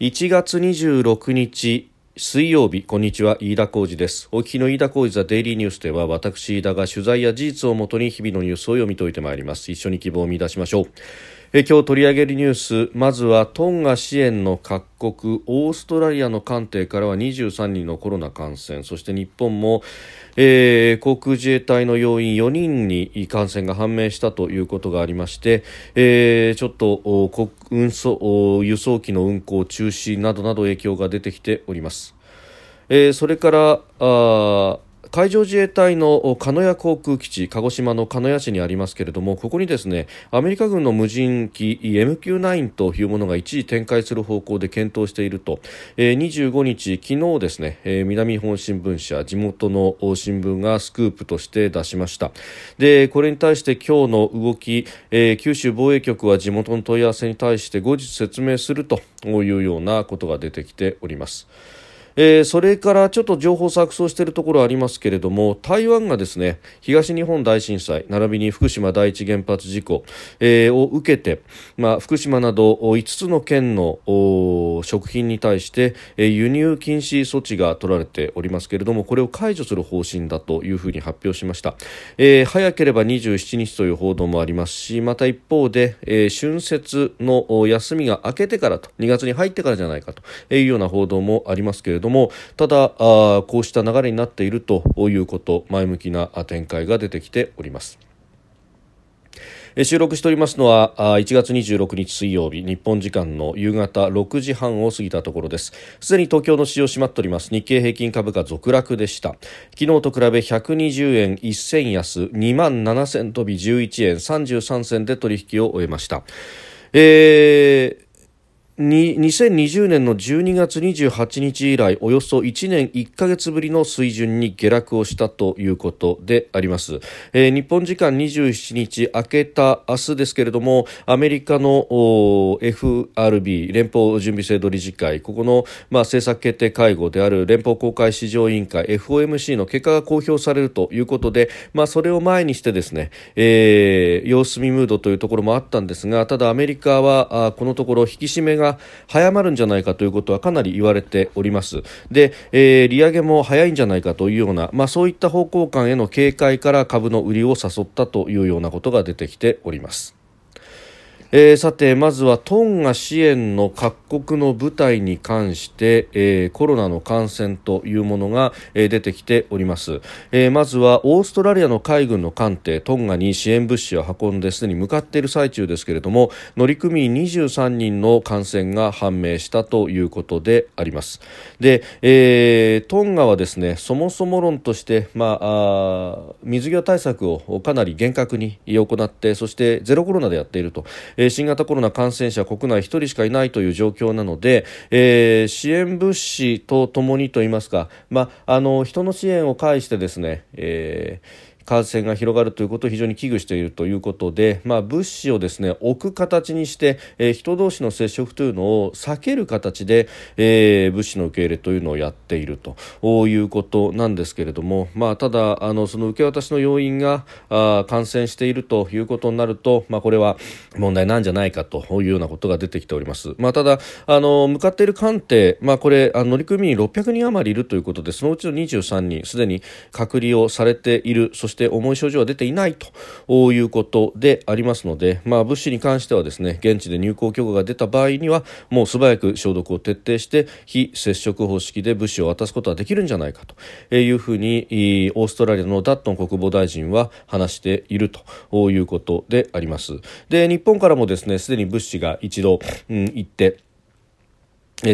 1月26日水曜日こんにちは飯田浩二です。お聞きの飯田浩二ザデイリーニュースでは私飯田が取材や事実をもとに日々のニュースを読み解いてまいります。一緒に希望を見出しましょう。今日取り上げるニュースまずはトンガ支援の各国オーストラリアの艦艇からは23人のコロナ感染そして日本も、えー、航空自衛隊の要員4人に感染が判明したということがありまして、えー、ちょっと運送輸送機の運航中止などなど影響が出てきております。えー、それから海上自衛隊の鹿屋航空基地鹿児島の鹿屋市にありますけれどもここにですねアメリカ軍の無人機 MQ9 というものが一時展開する方向で検討していると、えー、25日昨日ですね、南日本新聞社地元の新聞がスクープとして出しましたでこれに対して今日の動き、九州防衛局は地元の問い合わせに対して後日説明するというようなことが出てきております。えー、それからちょっと情報錯綜しているところありますけれども台湾がですね東日本大震災並びに福島第一原発事故、えー、を受けて、まあ、福島など5つの県の食品に対して、えー、輸入禁止措置が取られておりますけれどもこれを解除する方針だというふうに発表しました、えー、早ければ27日という報道もありますしまた一方で、えー、春節の休みが明けてからと2月に入ってからじゃないかというような報道もありますけれどもどもただあこうした流れになっているということ前向きな展開が出てきております。収録しておりますのは1月26日水曜日日本時間の夕方6時半を過ぎたところです。すでに東京の市場閉まっております。日経平均株価続落でした。昨日と比べ120円1銭安2万7000飛び11円33銭で取引を終えました。えーに2020年の12月28日以来およそ1年1ヶ月ぶりの水準に下落をしたということであります、えー、日本時間27日明けた明日ですけれどもアメリカの FRB 連邦準備制度理事会ここの、まあ、政策決定会合である連邦公開市場委員会 FOMC の結果が公表されるということで、まあ、それを前にしてですね、えー、様子見ムードというところもあったんですがただアメリカはあこのところ引き締めが早まるんじゃないかということはかなり言われております。で、えー、利上げも早いんじゃないかというような、まあ、そういった方向感への警戒から株の売りを誘ったというようなことが出てきております。えー、さてまずはトンガ支援の各国の部隊に関して、えー、コロナの感染というものが、えー、出てきております、えー、まずはオーストラリアの海軍の艦艇トンガに支援物資を運んですでに向かっている最中ですけれども乗組員23人の感染が判明したということであります。で、えー、トンガはですねそもそも論として、まあ、あ水際対策をかなり厳格に行ってそしてゼロコロナでやっていると。え新型コロナ感染者国内1人しかいないという状況なので、えー、支援物資とともにといいますか、まあ、あの人の支援を介してですね、えー感染が広がるということを非常に危惧しているということで、まあ、物資をですね置く形にして、えー、人同士の接触というのを避ける形で、えー、物資の受け入れというのをやっているということなんですけれども、まあ、ただあのその受け渡しの要因があ感染しているということになると、まあ、これは問題なんじゃないかというようなことが出てきております。まあ、ただあの向かっている艦艇、まあ、これあの乗組員600人余りいるということでそのうちの23人すでに隔離をされているそしてして重い症状は出ていないということでありますので、まあ、物資に関してはですね現地で入港許可が出た場合にはもう素早く消毒を徹底して非接触方式で物資を渡すことはできるんじゃないかというふうにオーストラリアのダットン国防大臣は話しているということであります。で日本からもですねすでに物資が一度、うん、行って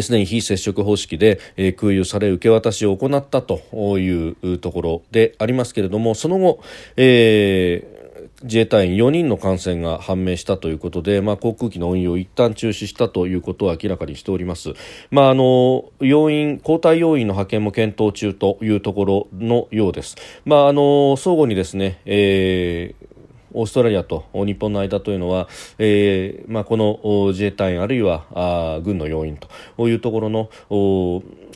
すでに非接触方式で、え、空輸され受け渡しを行ったというところでありますけれどもその後、えー自衛隊員4人の感染が判明したということで、まあ、航空機の運用を一旦中止したということを明らかにしております。まあ、あの要員交代要員の派遣も検討中というところのようです。まあ、あの相互にですね、えーオーストラリアと日本の間というのは、えーまあ、この自衛隊員あるいはあ軍の要員というところの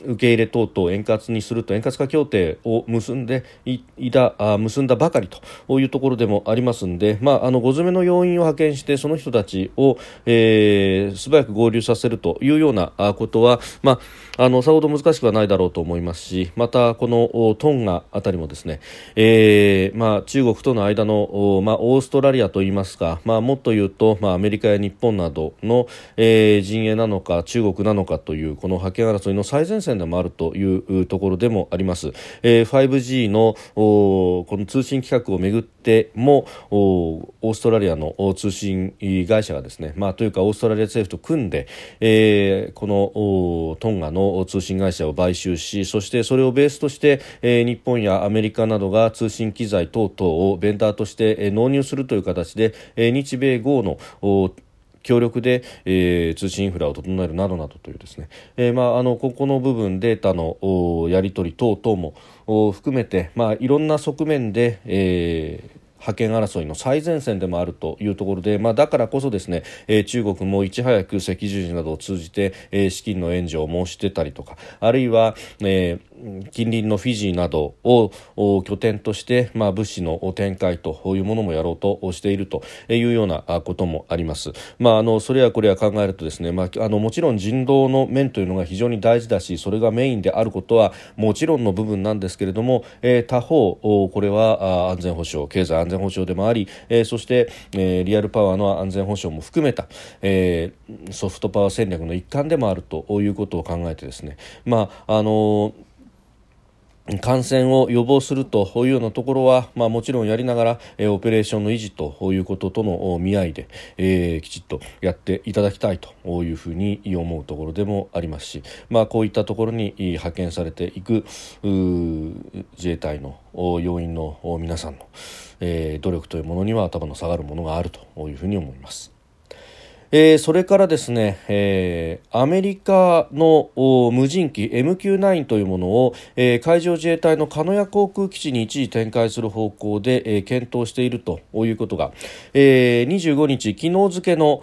受け入れ等々円滑にすると円滑化協定を結んでいたあ結んだばかりというところでもありますので、まあ、あの5詰めの要員を派遣してその人たちを、えー、素早く合流させるというようなことは、まあ、あのさほど難しくはないだろうと思いますしまたこのトンガあたりもですね、えーまあ、中国との間の、まあ、オーストラリアといいますか、まあ、もっと言うと、まあ、アメリカや日本などの、えー、陣営なのか中国なのかというこの覇権争いの最前線でもあるというところでもあります。えー、5G のこの通信規格をめぐってもオーストラリアの通信会社がですね、まあ、というかオーストラリア政府と組んで、えー、このトンガの通信会社を買収しそしてそれをベースとして、えー、日本やアメリカなどが通信機材等々をベンダーとして、えー、納入するという形で、えー、日米豪の協力で、えー、通信インフラを整えるなどなどというですね、えー、まあ、あのここの部分データのやり取り等々も含めて、まあ、いろんな側面で、えー覇権争いの最前線でもあるというところで、まあ、だからこそですね、えー、中国もいち早く赤十字などを通じて、えー、資金の援助を申してたりとかあるいは、えー近隣のフィジーなどを拠点として、まあ、物資の展開というものもやろうとしているというようなこともあります。まあ、あのそれやこれや考えるとですね、まあ、あのもちろん人道の面というのが非常に大事だしそれがメインであることはもちろんの部分なんですけれども、えー、他方これは安全保障経済安全保障でもあり、えー、そして、えー、リアルパワーの安全保障も含めた、えー、ソフトパワー戦略の一環でもあるということを考えてですね、まああのー感染を予防するというようなところは、まあ、もちろんやりながら、えー、オペレーションの維持ということとの見合いで、えー、きちっとやっていただきたいというふうに思うところでもありますし、まあ、こういったところに派遣されていく自衛隊の要員の皆さんの、えー、努力というものには頭の下がるものがあるというふうに思います。えー、それからですね、えー、アメリカの無人機 MQ9 というものを、えー、海上自衛隊の鹿屋航空基地に一時展開する方向で、えー、検討しているということが、えー、25日昨日付の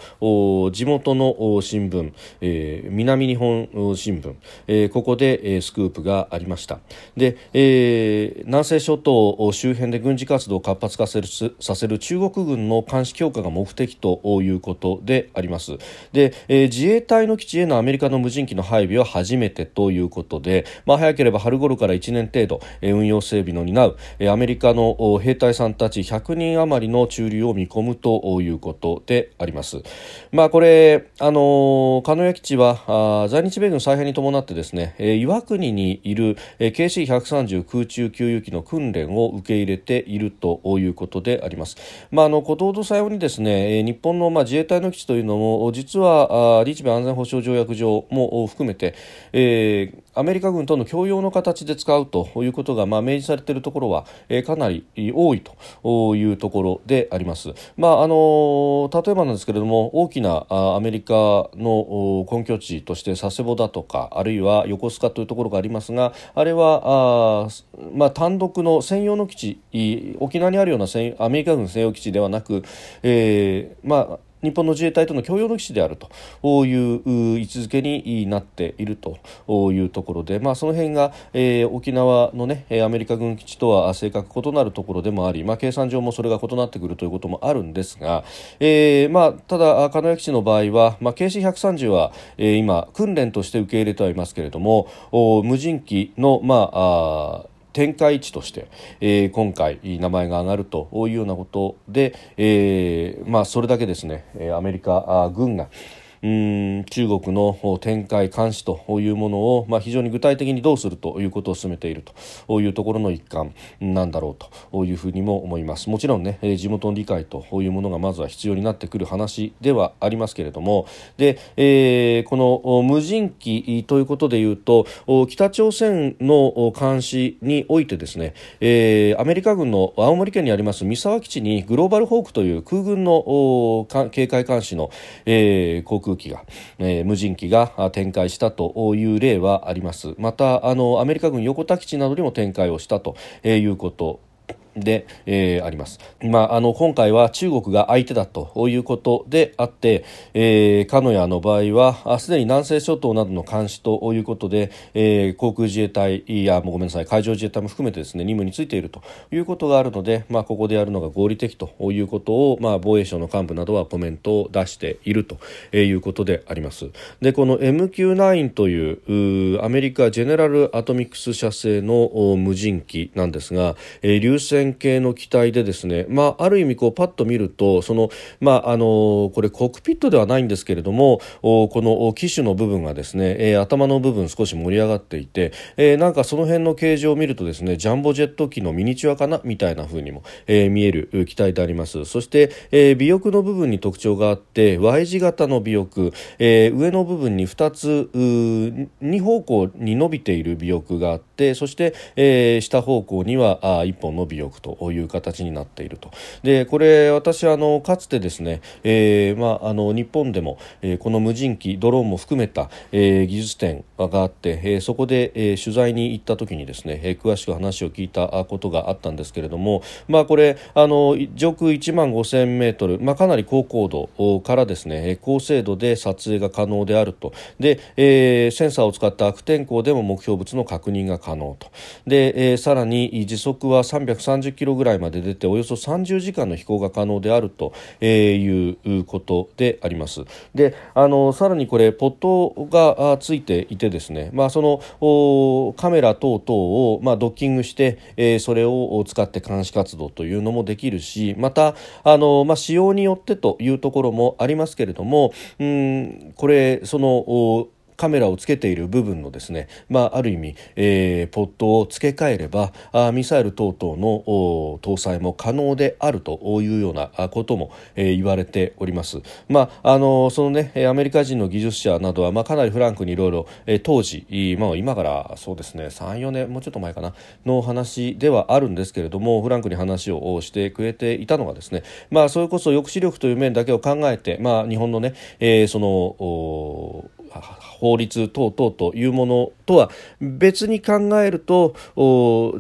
地元の新聞、えー、南日本新聞、えー、ここで、えー、スクープがありました。で、えー、南西諸島周辺で軍事活動を活発化させるさせる中国軍の監視強化が目的ということでありますで、えー、自衛隊の基地へのアメリカの無人機の配備は初めてということで、まあ、早ければ春頃から1年程度、えー、運用整備の担う、えー、アメリカの兵隊さんたち100人余りの駐留を見込むということであります。まあ、これ、あのー、鹿屋基地はあ在日米軍再編に伴ってですね、えー、岩国にいる、えー、KC130 空中給油機の訓練を受け入れているということであります。まあ、あの、古道土さようにですね、日本の、まあ、自衛隊の基地というのも実は日米安全保障条約上も含めて、えー、アメリカ軍との共用の形で使うということが、まあ、明示されているところは、えー、かなり多いというところであります。まああの例えばなんですけれども大きなアメリカの根拠地として佐世保だとかあるいは横須賀というところがありますがあれはあ、まあ、単独の専用の基地沖縄にあるようなアメリカ軍専用基地ではなく、えーまあ日本の自衛隊との共用の基地であると。いう位置づけになっていると。いうところで、まあ、その辺が、えー、沖縄の、ね、アメリカ軍基地とは性格異なるところでもあり、まあ、計算上もそれが異なってくるということもあるんですが、えーまあ、ただ、鹿屋基地の場合は、まあ、KC130 は、えー、今、訓練として受け入れてはいますけれども無人機の、まあ、あ展開地として、えー、今回名前が挙がるというようなことで、えーまあ、それだけですね。アメリカ軍がうん中国の展開監視というものを、まあ、非常に具体的にどうするということを進めているというところの一環なんだろうというふうにも思います。もちろんね地元の理解というものがまずは必要になってくる話ではありますけれどもで、えー、この無人機ということでいうと北朝鮮の監視においてですね、えー、アメリカ軍の青森県にあります三沢基地にグローバルホークという空軍の警戒監視の、えー、航空空機が、えー、無人機が展開したという例はあります。またあのアメリカ軍横田基地などにも展開をしたということで、えー、あります。まあ、あの今回は中国が相手だということであって、えー、鹿屋の場合はすでに南西諸島などの監視ということで、えー、航空自衛隊やもうごめんなさい海上自衛隊も含めてですね任務についているということがあるので、まあ、ここでやるのが合理的ということを、まあ、防衛省の幹部などはコメントを出しているということであります。でこの MQ9 というアメリカジェネラルアトミクス社製の無人機なんですが、えー、流線形の機体でですね、まあ、ある意味こうパッと見るとその、まあ、あのこれコックピットではないんですけれどもこの機種の部分がですね、えー、頭の部分少し盛り上がっていて、えー、なんかその辺の形状を見るとですねジャンボジェット機のミニチュアかなみたいな風にも、えー、見える機体であります。そして、えー、尾翼の部分に特徴があって Y 字型の尾翼、えー、上の部分に2つ2方向に伸びている尾翼があってそして、えー、下方向にはあ1本の尾翼。という形になっていると。でこれ私あのかつてですね、えーまあ、あの日本でも、えー、この無人機ドローンも含めた、えー、技術展があって、えー、そこで、えー、取材に行った時にですね、えー、詳しく話を聞いたことがあったんですけれども、まあ、これあの上空1万5000メートル、まあ、かなり高高度からですね高精度で撮影が可能であると。で、えー、センサーを使った悪天候でも目標物の確認が可能と。で、えー、さらに時速は330 30キロぐらいまで出ておよそ30時間の飛行が可能であるとえいうことであります。であのさらにこれポットがついていてですね、まあ、そのカメラ等々を、まあ、ドッキングして、えー、それを使って監視活動というのもできるしまたあの、まあ、使用によってというところもありますけれどもうんこれそのカメラをつけている部分のですね、まあ、ある意味、えー、ポットを付け替えればあミサイル等々の搭載も可能であるというようなことも、えー、言われております。まあ、あのそのねアメリカ人の技術者などは、まあ、かなりフランクにいろいろ、当時、まあ、今からそうですね34年もうちょっと前かなの話ではあるんですけれどもフランクに話をしてくれていたのがですね、まあ、それこそ抑止力という面だけを考えて、まあ、日本のね、えー、その法律等々というものとは別に考えると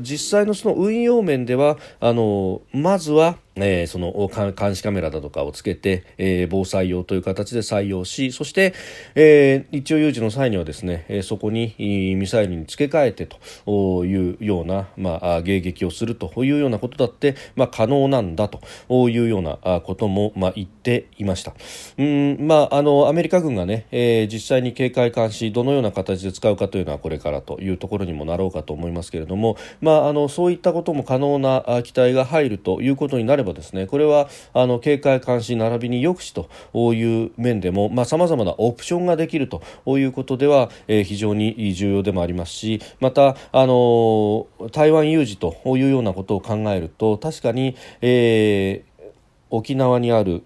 実際のその運用面ではあのまずはえー、その監視カメラだとかをつけて、えー、防災用という形で採用しそして、えー、一応有事の際にはですね、えー、そこにミサイルに付け替えてというような、まあ、迎撃をするというようなことだって、まあ、可能なんだというようなことも、まあ、言っていました。うんまああのアメリカ軍がね、えー、実際に警戒監視どのような形で使うかというのはこれからというところにもなろうかと思いますけれども、まあ、あのそういったことも可能な機体が入るということになればですねこれはあの警戒監視並びに抑止という面でもさまざ、まなオプションができるということでは、えー、非常に重要でもありますしまたあの台湾有事というようなことを考えると確かに、えー沖縄にある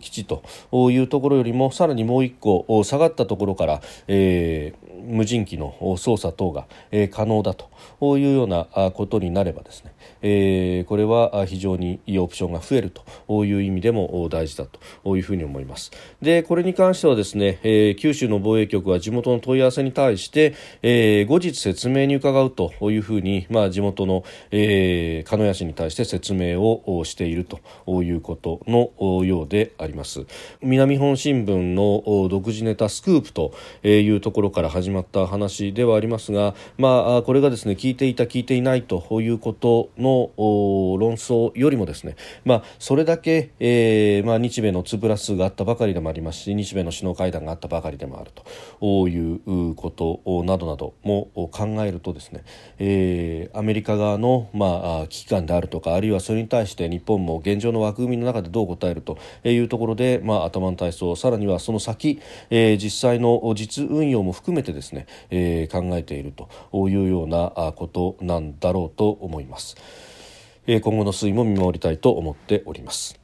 基地というところよりもさらにもう一個下がったところから、えー、無人機の操作等が、え、可能だというようなことになればですね、え、これは非常にいいオプションが増えるという意味でも大事だというふうに思います。でこれに関してはですね、え、九州の防衛局は地元の問い合わせに対して、え、後日説明に伺うというふうに、まあ、地元の、え、鹿屋市に対して説明をしているということのようであります。南本新聞の独自ネタスクープというところから始まった話ではありますが、まあ、これがですね聞いていた聞いていないということの論争よりもですね、まあ、それだけ、えーまあ、日米の2プラスがあったばかりでもありますし日米の首脳会談があったばかりでもあるということなどなども考えるとですね、えー、アメリカ側の、まあ、危機感であるとかあるいはそれに対して日本も現状の枠組みの中でどう答えるというところで、まあ、頭の体操さらにはその先、えー、実際の実運用も含めてですね、えー、考えているというようなことなんだろうと思います。えー、今後の推移も見守りたいと思っております。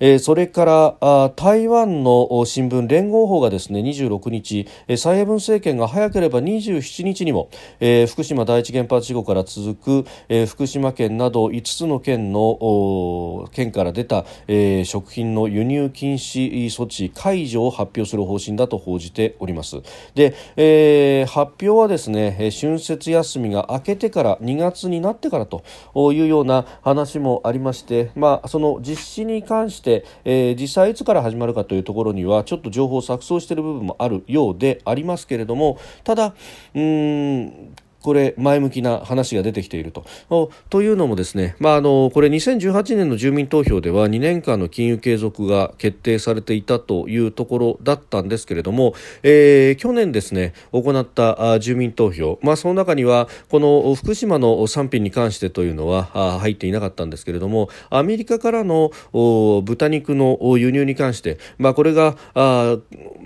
え、それから台湾の新聞連合法がですね26日、え、蔡英文政権が早ければ27日にも、え、福島第一原発事故から続く、え、福島県など5つの県の県から出た、え、食品の輸入禁止措置解除を発表する方針だと報じております。で、えー、発表はですね春節休みが明けてから2月になってからというような話もありまして、まあ、その実施に関して、え、実際いつから始まるかというところにはちょっと情報を錯綜している部分もあるようでありますけれどもただうーんこれ前向きな話が出てきていると。というのもですね、まあ、あのこれ2018年の住民投票では2年間の金融継続が決定されていたというところだったんですけれども、えー、去年ですね行った住民投票、まあ、その中にはこの福島の産品に関してというのは入っていなかったんですけれどもアメリカからの豚肉の輸入に関して、まあ、これが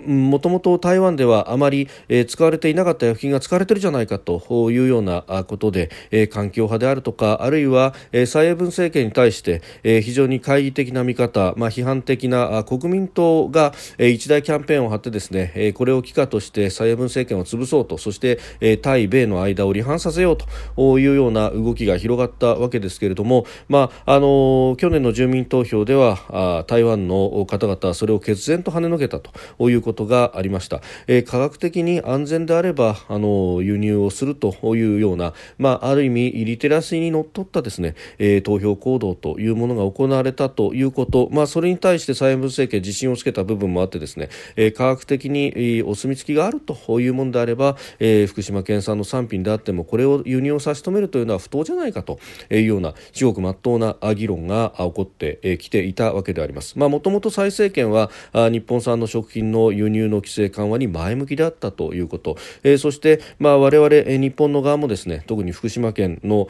もともと台湾ではあまり、え、使われていなかった薬品が使われているじゃないかというようなことで、え、環境派であるとかあるいは、え、蔡英文政権に対して、え、非常に懐疑的な見方、まあ、批判的な国民党が、え、一大キャンペーンを張ってですね、え、これを機化として蔡英文政権を潰そうとそして、え、対米の間を離反させようというような動きが広がったわけですけれども、まああの、去年の住民投票ではあ台湾の方々はそれを決然と跳ねのけたということがありました、え、科学的に安全であればあの輸入をするというような、まあ、ある意味リテラシーにのっとったですね、えー、投票行動というものが行われたということ、まあ、それに対して蔡英文政権自信をつけた部分もあってですね、えー、科学的に、えー、お墨付きがあるというものであれば、えー、福島県産の産品であってもこれを輸入を差し止めるというのは不当じゃないかというような至極真っ当な議論が起こってきていたわけであります。もともと蔡政権は日本産の食品の輸入の規制緩和に前向きであったということ、えー、そして、まあ、我々、えー、日本の側もですね特に福島県の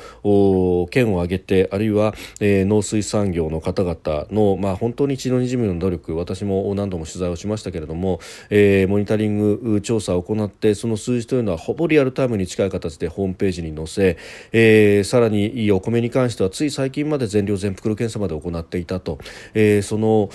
県を挙げてあるいは、えー、農水産業の方々の、まあ、本当に血のにじみの努力私も何度も取材をしましたけれども、えー、モニタリング調査を行ってその数字というのはほぼリアルタイムに近い形でホームページに載せ、えー、さらにお米に関してはつい最近まで全量全袋検査まで行っていたと、えー、その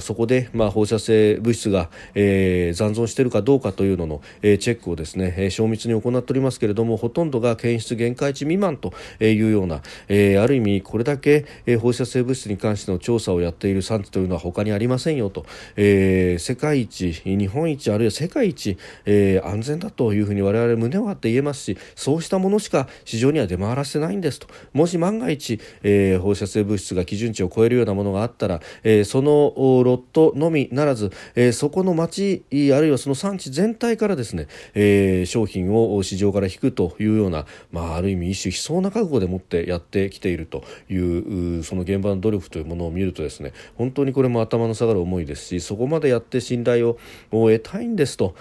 そこで、まあ、放射性物質が、えー、残存しているかどうかというのの、えー、チェックをですね、えー、精密に行っておりますけれどもほとんどが検出限界値未満というような、えー、ある意味これだけ、放射性物質に関しての調査をやっている産地というのは他にありませんよと、えー、世界一日本一あるいは世界一、えー、安全だというふうに我々胸を張って言えますしそうしたものしか市場には出回らせないんですと。もし万が一、えー、放射性物質が基準値を超えるようなものがあったら、えー、そのロットのみならず、えー、そこの町あるいはその産地全体からですね、えー、商品を市場から引くというような、まあ、ある意味一種悲壮な覚悟でもってやってきているというその現場の努力というものを見るとですね本当にこれも頭の下がる思いですしそこまでやって信頼を得たいんですと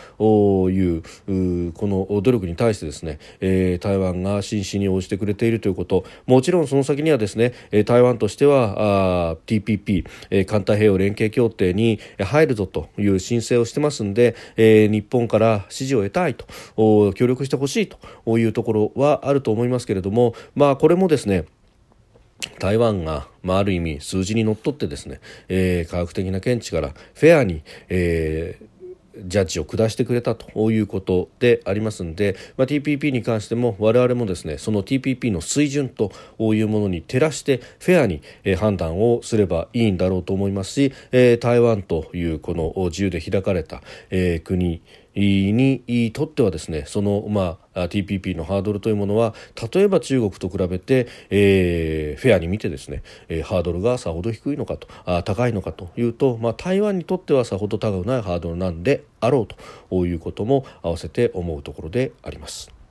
いうこの努力に対してですね、台湾が真摯に応じてくれているということ。もちろんその先にはですね台湾としては TPP 環太平洋連携協定に入るぞという申請をしてますんで、えー、日本から支持を得たいと協力してほしいとというところはあると思いますけれども、まあ、これもですね台湾が、まあ、ある意味数字にのっとってですね、えー、科学的な見地からフェアに、えージャッジを下してくれたということでありますので、まあ、TPP に関しても我々もですねその TPP の水準というものに照らしてフェアに判断をすればいいんだろうと思いますし台湾というこの自由で開かれた国にとってはですねその、まあ、TPP のハードルというものは例えば中国と比べて、えー、フェアに見てですね、えー、ハードルがさほど低いのかとあ高いのかというと、まあ、台湾にとってはさほど高くないハードルなんであろうということも合わせて思うところであります。